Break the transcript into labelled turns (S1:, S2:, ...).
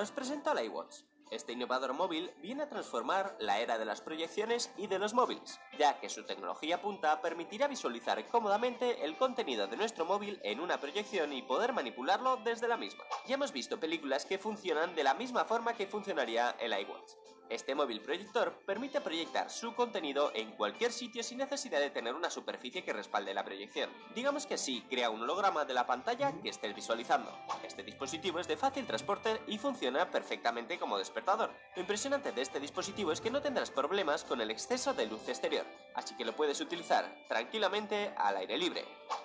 S1: Os presento la iWatch. Este innovador móvil viene a transformar la era de las proyecciones y de los móviles, ya que su tecnología punta permitirá visualizar cómodamente el contenido de nuestro móvil en una proyección y poder manipularlo desde la misma. Ya hemos visto películas que funcionan de la misma forma que funcionaría el iWatch. Este móvil proyector permite proyectar su contenido en cualquier sitio sin necesidad de tener una superficie que respalde la proyección. Digamos que así crea un holograma de la pantalla que estés visualizando. Este dispositivo es de fácil transporte y funciona perfectamente como despertador. Lo impresionante de este dispositivo es que no tendrás problemas con el exceso de luz exterior, así que lo puedes utilizar tranquilamente al aire libre.